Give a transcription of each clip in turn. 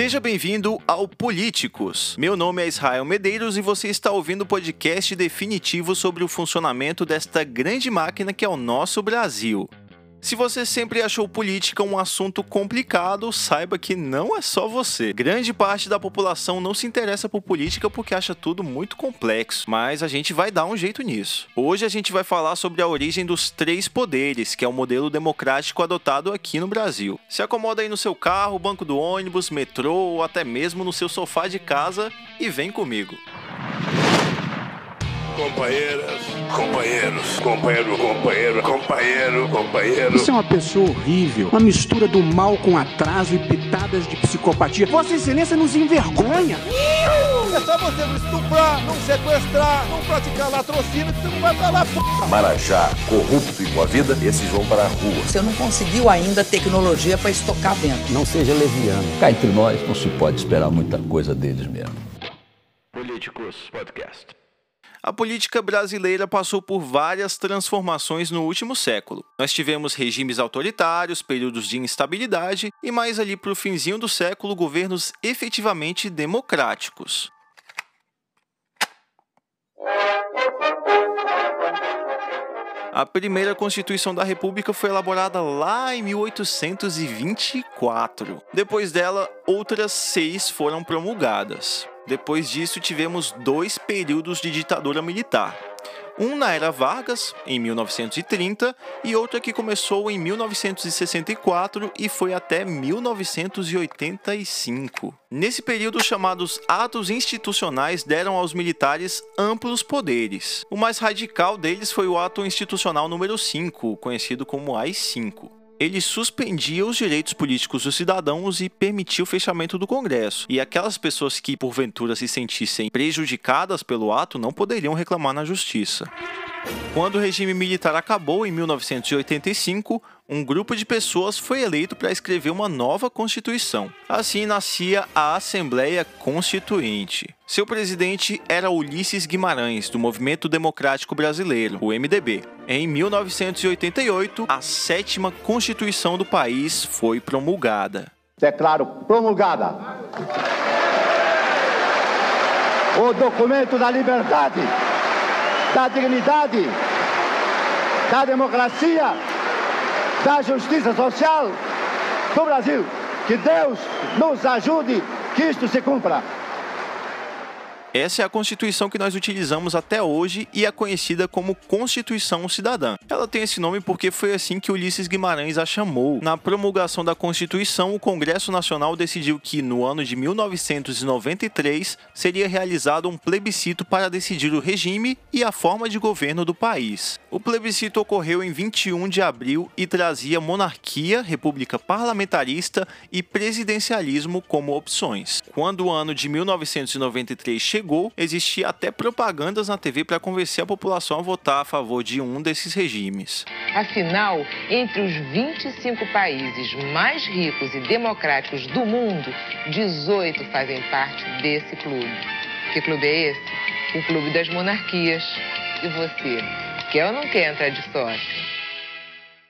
Seja bem-vindo ao Políticos. Meu nome é Israel Medeiros e você está ouvindo o podcast definitivo sobre o funcionamento desta grande máquina que é o nosso Brasil. Se você sempre achou política um assunto complicado, saiba que não é só você. Grande parte da população não se interessa por política porque acha tudo muito complexo, mas a gente vai dar um jeito nisso. Hoje a gente vai falar sobre a origem dos três poderes, que é o modelo democrático adotado aqui no Brasil. Se acomoda aí no seu carro, banco do ônibus, metrô ou até mesmo no seu sofá de casa e vem comigo companheiras, companheiros, companheiro, companheiro, companheiro, companheiro. Isso é uma pessoa horrível, uma mistura do mal com atraso e pitadas de psicopatia. Vossa Excelência nos envergonha. É só você não estuprar, não sequestrar, não praticar latrocínio que você não vai pra lá, p... Marajá, corrupto e com a vida, esses vão para a rua. Você não conseguiu ainda tecnologia para estocar vento. Não seja leviano. Cá entre nós, não se pode esperar muita coisa deles mesmo. Políticos Podcast. A política brasileira passou por várias transformações no último século. Nós tivemos regimes autoritários, períodos de instabilidade e mais ali para o finzinho do século governos efetivamente democráticos. A primeira Constituição da República foi elaborada lá em 1824. Depois dela, outras seis foram promulgadas. Depois disso, tivemos dois períodos de ditadura militar. Um na era Vargas, em 1930, e outro que começou em 1964 e foi até 1985. Nesse período, chamados atos institucionais deram aos militares amplos poderes. O mais radical deles foi o ato institucional número 5, conhecido como AI-5 ele suspendia os direitos políticos dos cidadãos e permitia o fechamento do Congresso. E aquelas pessoas que, porventura, se sentissem prejudicadas pelo ato não poderiam reclamar na justiça. Quando o regime militar acabou em 1985, um grupo de pessoas foi eleito para escrever uma nova Constituição. Assim nascia a Assembleia Constituinte. Seu presidente era Ulisses Guimarães, do Movimento Democrático Brasileiro, o MDB. Em 1988, a sétima Constituição do país foi promulgada. Declaro promulgada o documento da liberdade, da dignidade, da democracia da justiça social do Brasil. Que Deus nos ajude que isto se cumpra. Essa é a Constituição que nós utilizamos até hoje e é conhecida como Constituição Cidadã. Ela tem esse nome porque foi assim que Ulisses Guimarães a chamou. Na promulgação da Constituição, o Congresso Nacional decidiu que, no ano de 1993, seria realizado um plebiscito para decidir o regime e a forma de governo do país. O plebiscito ocorreu em 21 de abril e trazia monarquia, república parlamentarista e presidencialismo como opções. Quando o ano de 1993 chegou, chegou, existia até propagandas na TV para convencer a população a votar a favor de um desses regimes. Afinal, entre os 25 países mais ricos e democráticos do mundo, 18 fazem parte desse clube. Que clube é esse? O Clube das Monarquias. E você, quer ou não quer entrar de sócio?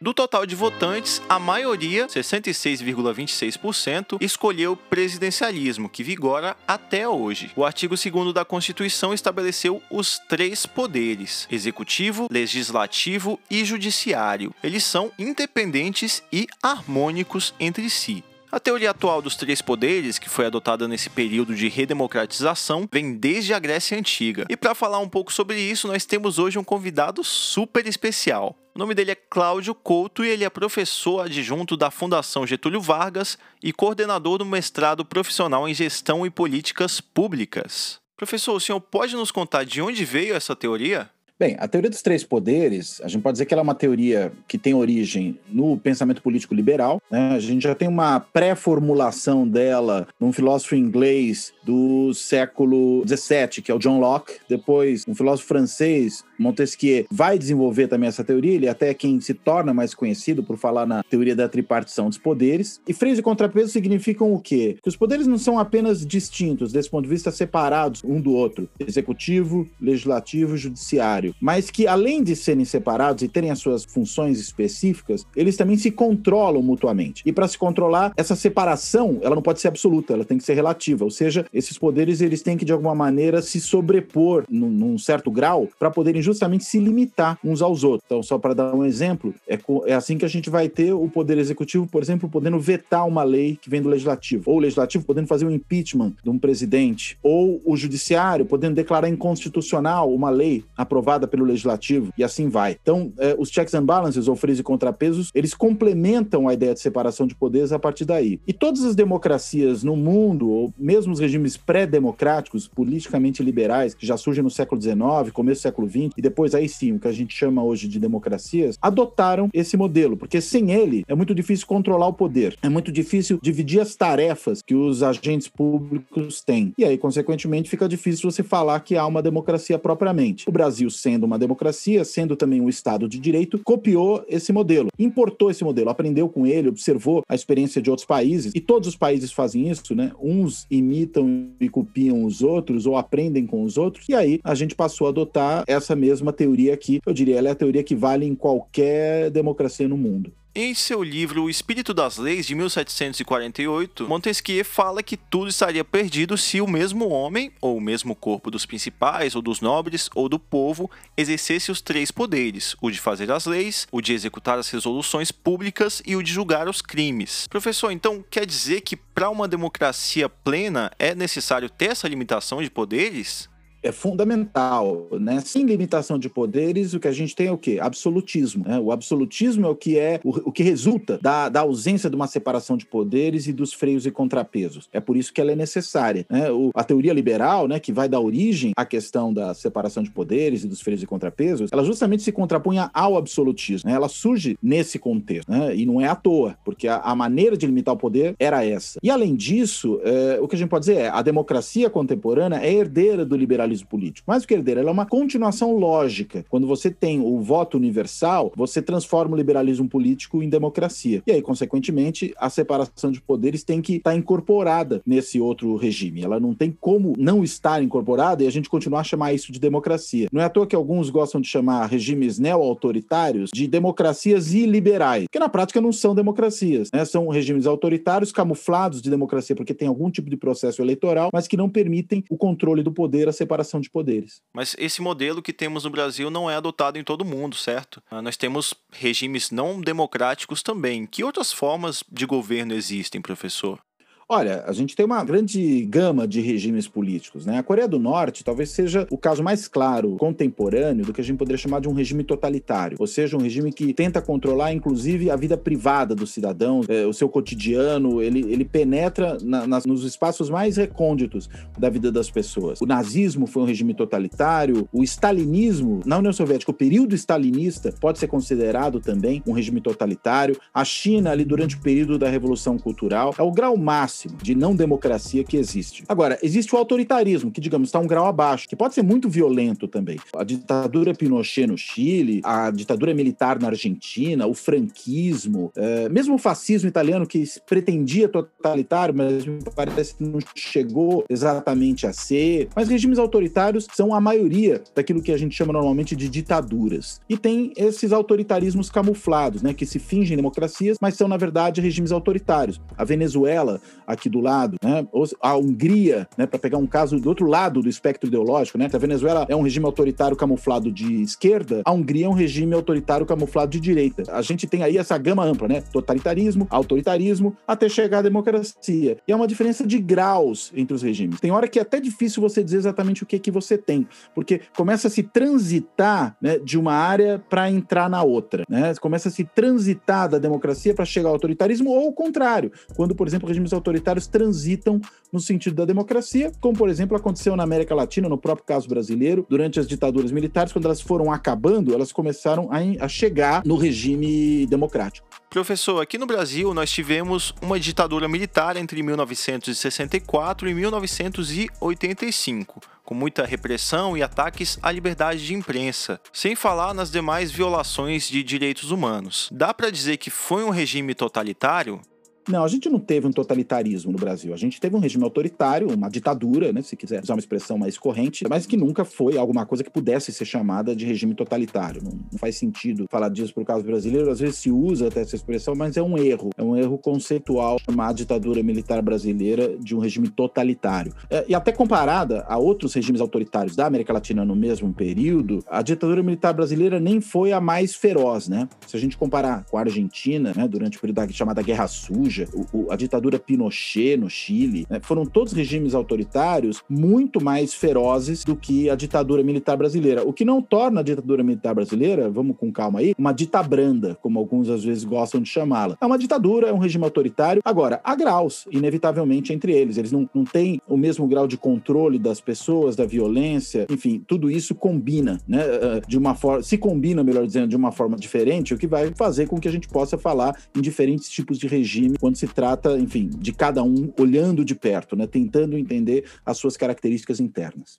Do total de votantes, a maioria, 66,26%, escolheu presidencialismo, que vigora até hoje. O artigo 2 da Constituição estabeleceu os três poderes: executivo, legislativo e judiciário. Eles são independentes e harmônicos entre si. A teoria atual dos três poderes, que foi adotada nesse período de redemocratização, vem desde a Grécia Antiga. E para falar um pouco sobre isso, nós temos hoje um convidado super especial. O nome dele é Cláudio Couto e ele é professor adjunto da Fundação Getúlio Vargas e coordenador do mestrado profissional em Gestão e Políticas Públicas. Professor, o senhor pode nos contar de onde veio essa teoria? Bem, a teoria dos três poderes, a gente pode dizer que ela é uma teoria que tem origem no pensamento político liberal. Né? A gente já tem uma pré-formulação dela num filósofo inglês do século XVII, que é o John Locke. Depois, um filósofo francês, Montesquieu, vai desenvolver também essa teoria. Ele é até quem se torna mais conhecido por falar na teoria da tripartição dos poderes. E freios e contrapesos significam o quê? Que os poderes não são apenas distintos, desse ponto de vista separados um do outro: executivo, legislativo, judiciário judiciário, mas que além de serem separados e terem as suas funções específicas, eles também se controlam mutuamente. E para se controlar, essa separação, ela não pode ser absoluta, ela tem que ser relativa, ou seja, esses poderes eles têm que de alguma maneira se sobrepor num, num certo grau para poderem justamente se limitar uns aos outros. Então, só para dar um exemplo, é, é assim que a gente vai ter o poder executivo, por exemplo, podendo vetar uma lei que vem do legislativo, ou o legislativo podendo fazer um impeachment de um presidente, ou o judiciário podendo declarar inconstitucional uma lei aprovada pelo legislativo, e assim vai. Então, é, os checks and balances, ou freios e contrapesos, eles complementam a ideia de separação de poderes a partir daí. E todas as democracias no mundo, ou mesmo os regimes pré-democráticos, politicamente liberais, que já surgem no século XIX, começo do século XX, e depois aí sim, o que a gente chama hoje de democracias, adotaram esse modelo, porque sem ele é muito difícil controlar o poder, é muito difícil dividir as tarefas que os agentes públicos têm. E aí, consequentemente, fica difícil você falar que há uma democracia propriamente. O Brasil, sendo uma democracia, sendo também um Estado de direito, copiou esse modelo, importou esse modelo, aprendeu com ele, observou a experiência de outros países, e todos os países fazem isso, né? Uns imitam e copiam os outros, ou aprendem com os outros, e aí a gente passou a adotar essa mesma teoria aqui. Eu diria, ela é a teoria que vale em qualquer democracia no mundo. Em seu livro O Espírito das Leis, de 1748, Montesquieu fala que tudo estaria perdido se o mesmo homem, ou o mesmo corpo dos principais, ou dos nobres, ou do povo, exercesse os três poderes: o de fazer as leis, o de executar as resoluções públicas e o de julgar os crimes. Professor, então quer dizer que para uma democracia plena é necessário ter essa limitação de poderes? É fundamental, né? Sem limitação de poderes, o que a gente tem é o quê? Absolutismo. Né? O absolutismo é o que é o, o que resulta da, da, ausência de uma separação de poderes e dos freios e contrapesos. É por isso que ela é necessária. Né? O, a teoria liberal, né, que vai dar origem à questão da separação de poderes e dos freios e contrapesos, ela justamente se contrapunha ao absolutismo. Né? Ela surge nesse contexto, né? e não é à toa, porque a, a, maneira de limitar o poder era essa. E além disso, é, o que a gente pode dizer é a democracia contemporânea é herdeira do liberalismo liberalismo político. Mais do que ela é uma continuação lógica. Quando você tem o voto universal, você transforma o liberalismo político em democracia. E aí, consequentemente, a separação de poderes tem que estar incorporada nesse outro regime. Ela não tem como não estar incorporada e a gente continuar a chamar isso de democracia. Não é à toa que alguns gostam de chamar regimes neo-autoritários de democracias iliberais, que na prática não são democracias, né? São regimes autoritários camuflados de democracia porque tem algum tipo de processo eleitoral, mas que não permitem o controle do poder, a separação separação de poderes. Mas esse modelo que temos no Brasil não é adotado em todo mundo, certo? Ah, nós temos regimes não democráticos também. Que outras formas de governo existem, professor? Olha, a gente tem uma grande gama de regimes políticos, né? A Coreia do Norte talvez seja o caso mais claro, contemporâneo, do que a gente poderia chamar de um regime totalitário, ou seja, um regime que tenta controlar, inclusive, a vida privada dos cidadãos, é, o seu cotidiano, ele, ele penetra na, nas, nos espaços mais recônditos da vida das pessoas. O nazismo foi um regime totalitário, o stalinismo, na União Soviética, o período stalinista pode ser considerado também um regime totalitário. A China, ali durante o período da Revolução Cultural, é o grau máximo máximo de não democracia que existe. Agora, existe o autoritarismo, que, digamos, está um grau abaixo, que pode ser muito violento também. A ditadura Pinochet no Chile, a ditadura militar na Argentina, o franquismo, é, mesmo o fascismo italiano, que pretendia totalitário, mas me parece que não chegou exatamente a ser. Mas regimes autoritários são a maioria daquilo que a gente chama normalmente de ditaduras. E tem esses autoritarismos camuflados, né, que se fingem democracias, mas são, na verdade, regimes autoritários. A Venezuela, aqui do lado, né? A Hungria, né, para pegar um caso do outro lado do espectro ideológico, né? A Venezuela é um regime autoritário camuflado de esquerda, a Hungria é um regime autoritário camuflado de direita. A gente tem aí essa gama ampla, né? Totalitarismo, autoritarismo, até chegar à democracia. E é uma diferença de graus entre os regimes. Tem hora que é até difícil você dizer exatamente o que que você tem, porque começa a se transitar, né, de uma área para entrar na outra, né? Começa a se transitar da democracia para chegar ao autoritarismo ou o contrário, quando, por exemplo, regimes autoritários autoritários transitam no sentido da democracia, como, por exemplo, aconteceu na América Latina, no próprio caso brasileiro, durante as ditaduras militares, quando elas foram acabando, elas começaram a, a chegar no regime democrático. Professor, aqui no Brasil nós tivemos uma ditadura militar entre 1964 e 1985, com muita repressão e ataques à liberdade de imprensa, sem falar nas demais violações de direitos humanos. Dá para dizer que foi um regime totalitário? Não, a gente não teve um totalitarismo no Brasil. A gente teve um regime autoritário, uma ditadura, né, se quiser usar uma expressão mais corrente, mas que nunca foi alguma coisa que pudesse ser chamada de regime totalitário. Não, não faz sentido falar disso por caso brasileiro. Às vezes se usa até essa expressão, mas é um erro. É um erro conceitual chamar a ditadura militar brasileira de um regime totalitário. É, e até comparada a outros regimes autoritários da América Latina no mesmo período, a ditadura militar brasileira nem foi a mais feroz, né? Se a gente comparar com a Argentina, né, durante o período da chamada Guerra Suja, o, o, a ditadura Pinochet no Chile, né, foram todos regimes autoritários muito mais ferozes do que a ditadura militar brasileira. O que não torna a ditadura militar brasileira, vamos com calma aí, uma ditabranda, como alguns às vezes gostam de chamá-la. É uma ditadura, é um regime autoritário. Agora, há graus, inevitavelmente, entre eles. Eles não, não têm o mesmo grau de controle das pessoas, da violência, enfim, tudo isso combina, né? Eh, de uma forma, se combina, melhor dizendo, de uma forma diferente, o que vai fazer com que a gente possa falar em diferentes tipos de regime quando se trata, enfim, de cada um olhando de perto, né? Tentando entender as suas características internas.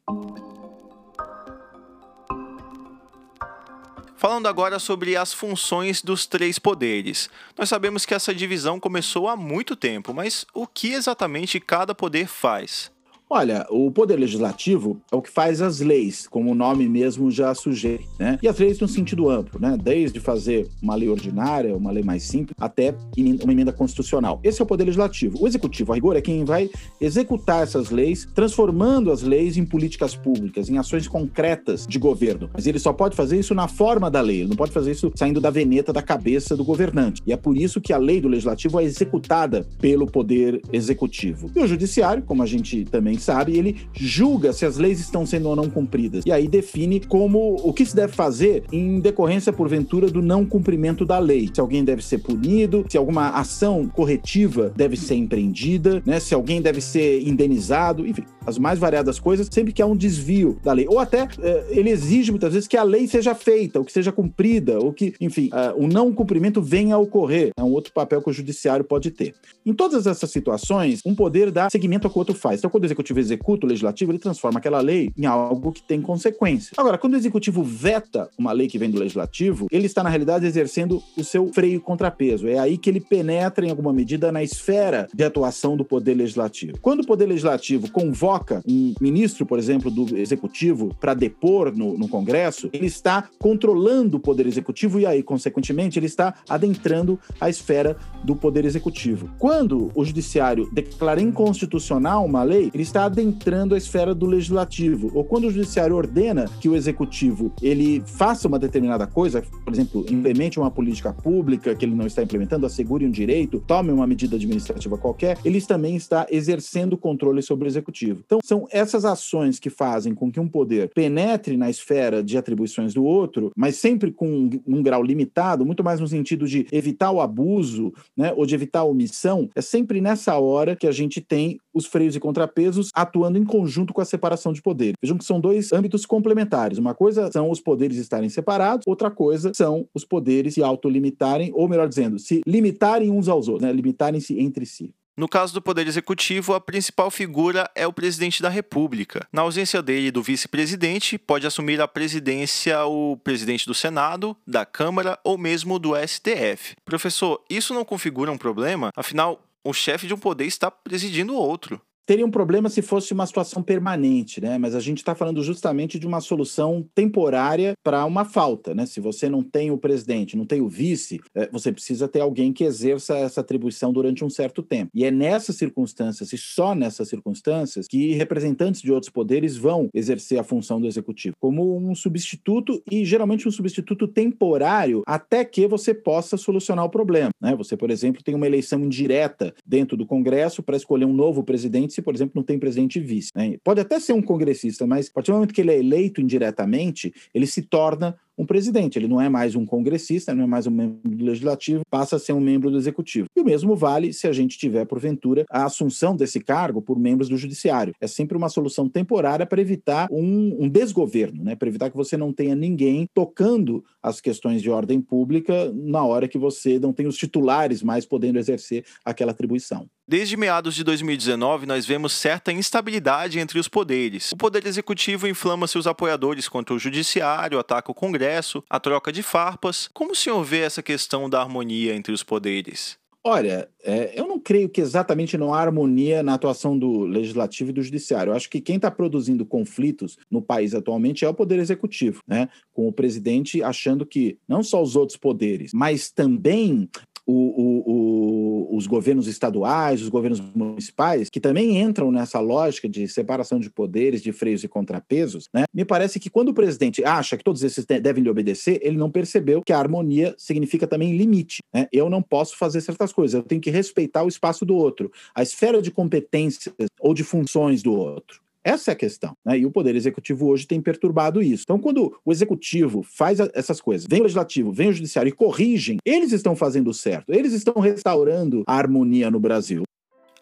Falando agora sobre as funções dos três poderes. Nós sabemos que essa divisão começou há muito tempo, mas o que exatamente cada poder faz? Olha, o poder legislativo é o que faz as leis, como o nome mesmo já sugere, né? E as leis no sentido amplo, né? Desde fazer uma lei ordinária, uma lei mais simples, até uma emenda constitucional. Esse é o poder legislativo. O executivo, a rigor, é quem vai executar essas leis, transformando as leis em políticas públicas, em ações concretas de governo. Mas ele só pode fazer isso na forma da lei, ele não pode fazer isso saindo da veneta da cabeça do governante. E é por isso que a lei do legislativo é executada pelo poder executivo. E o judiciário, como a gente também sabe, ele julga se as leis estão sendo ou não cumpridas. E aí define como o que se deve fazer em decorrência, porventura, do não cumprimento da lei. Se alguém deve ser punido, se alguma ação corretiva deve ser empreendida, né? Se alguém deve ser indenizado, enfim, as mais variadas coisas, sempre que há um desvio da lei. Ou até eh, ele exige muitas vezes que a lei seja feita, ou que seja cumprida, ou que, enfim, uh, o não cumprimento venha a ocorrer. É um outro papel que o judiciário pode ter. Em todas essas situações, um poder dá seguimento ao que o outro faz. Então, quando o executivo executivo executa o legislativo, ele transforma aquela lei em algo que tem consequência. Agora, quando o executivo veta uma lei que vem do legislativo, ele está, na realidade, exercendo o seu freio contrapeso. É aí que ele penetra, em alguma medida, na esfera de atuação do poder legislativo. Quando o poder legislativo convoca um ministro, por exemplo, do executivo para depor no, no Congresso, ele está controlando o poder executivo e aí, consequentemente, ele está adentrando a esfera do poder executivo. Quando o judiciário declara inconstitucional uma lei, ele está adentrando a esfera do legislativo. Ou quando o judiciário ordena que o executivo ele faça uma determinada coisa, por exemplo, implemente uma política pública que ele não está implementando, assegure um direito, tome uma medida administrativa qualquer, eles também está exercendo controle sobre o executivo. Então, são essas ações que fazem com que um poder penetre na esfera de atribuições do outro, mas sempre com um grau limitado, muito mais no sentido de evitar o abuso, né, ou de evitar a omissão, é sempre nessa hora que a gente tem os freios e contrapesos atuando em conjunto com a separação de poderes. Vejam que são dois âmbitos complementares. Uma coisa são os poderes estarem separados, outra coisa são os poderes se autolimitarem, ou melhor dizendo, se limitarem uns aos outros, né? limitarem-se entre si. No caso do Poder Executivo, a principal figura é o presidente da República. Na ausência dele do vice-presidente, pode assumir a presidência o presidente do Senado, da Câmara ou mesmo do STF. Professor, isso não configura um problema? Afinal, o chefe de um poder está presidindo outro. Teria um problema se fosse uma situação permanente, né? Mas a gente está falando justamente de uma solução temporária para uma falta, né? Se você não tem o presidente, não tem o vice, é, você precisa ter alguém que exerça essa atribuição durante um certo tempo. E é nessas circunstâncias, e só nessas circunstâncias, que representantes de outros poderes vão exercer a função do executivo, como um substituto e geralmente um substituto temporário até que você possa solucionar o problema, né? Você, por exemplo, tem uma eleição indireta dentro do Congresso para escolher um novo presidente se, por exemplo, não tem presidente e vice. Né? Pode até ser um congressista, mas a partir do momento que ele é eleito indiretamente, ele se torna um presidente. Ele não é mais um congressista, não é mais um membro do legislativo, passa a ser um membro do executivo. E o mesmo vale se a gente tiver, porventura, a assunção desse cargo por membros do judiciário. É sempre uma solução temporária para evitar um, um desgoverno, né? para evitar que você não tenha ninguém tocando as questões de ordem pública na hora que você não tem os titulares mais podendo exercer aquela atribuição. Desde meados de 2019, nós vemos certa instabilidade entre os poderes. O poder executivo inflama seus apoiadores contra o judiciário, ataca o Congresso, a troca de farpas. Como o senhor vê essa questão da harmonia entre os poderes? Olha, é, eu não creio que exatamente não há harmonia na atuação do legislativo e do judiciário. Eu acho que quem está produzindo conflitos no país atualmente é o poder executivo, né? Com o presidente achando que não só os outros poderes, mas também o, o, o, os governos estaduais, os governos municipais, que também entram nessa lógica de separação de poderes, de freios e contrapesos, né? Me parece que quando o presidente acha que todos esses devem lhe obedecer, ele não percebeu que a harmonia significa também limite. Né? Eu não posso fazer certas coisas, eu tenho que respeitar o espaço do outro, a esfera de competências ou de funções do outro. Essa é a questão. Né? E o Poder Executivo hoje tem perturbado isso. Então, quando o Executivo faz essas coisas, vem o Legislativo, vem o Judiciário e corrigem, eles estão fazendo certo, eles estão restaurando a harmonia no Brasil.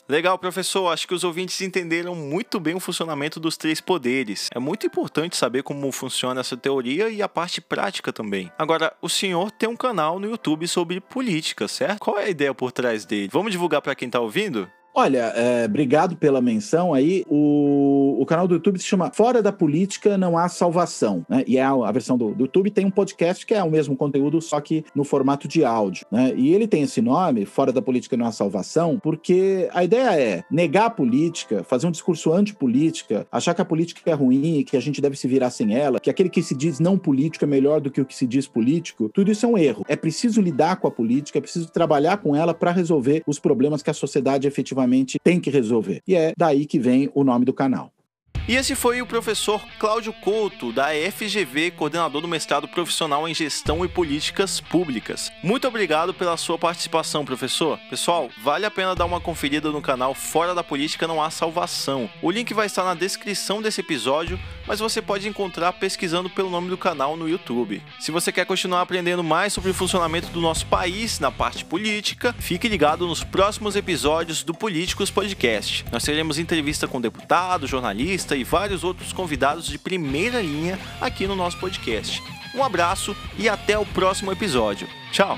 Legal, professor. Acho que os ouvintes entenderam muito bem o funcionamento dos três poderes. É muito importante saber como funciona essa teoria e a parte prática também. Agora, o senhor tem um canal no YouTube sobre política, certo? Qual é a ideia por trás dele? Vamos divulgar para quem está ouvindo? Olha, é, obrigado pela menção aí. O, o canal do YouTube se chama Fora da Política Não Há Salvação, né? E é a, a versão do, do, YouTube tem um podcast que é o mesmo conteúdo, só que no formato de áudio, né? E ele tem esse nome, Fora da Política Não Há Salvação, porque a ideia é negar a política, fazer um discurso antipolítica, achar que a política é ruim, que a gente deve se virar sem ela, que aquele que se diz não político é melhor do que o que se diz político, tudo isso é um erro. É preciso lidar com a política, é preciso trabalhar com ela para resolver os problemas que a sociedade efetivamente efetivamente tem que resolver. E é daí que vem o nome do canal. E esse foi o professor Cláudio Couto, da FGV, coordenador do mestrado profissional em Gestão e Políticas Públicas. Muito obrigado pela sua participação, professor. Pessoal, vale a pena dar uma conferida no canal Fora da Política Não Há Salvação. O link vai estar na descrição desse episódio, mas você pode encontrar pesquisando pelo nome do canal no YouTube. Se você quer continuar aprendendo mais sobre o funcionamento do nosso país na parte política, fique ligado nos próximos episódios do Políticos Podcast. Nós teremos entrevista com deputado, jornalista e vários outros convidados de primeira linha aqui no nosso podcast. Um abraço e até o próximo episódio. Tchau!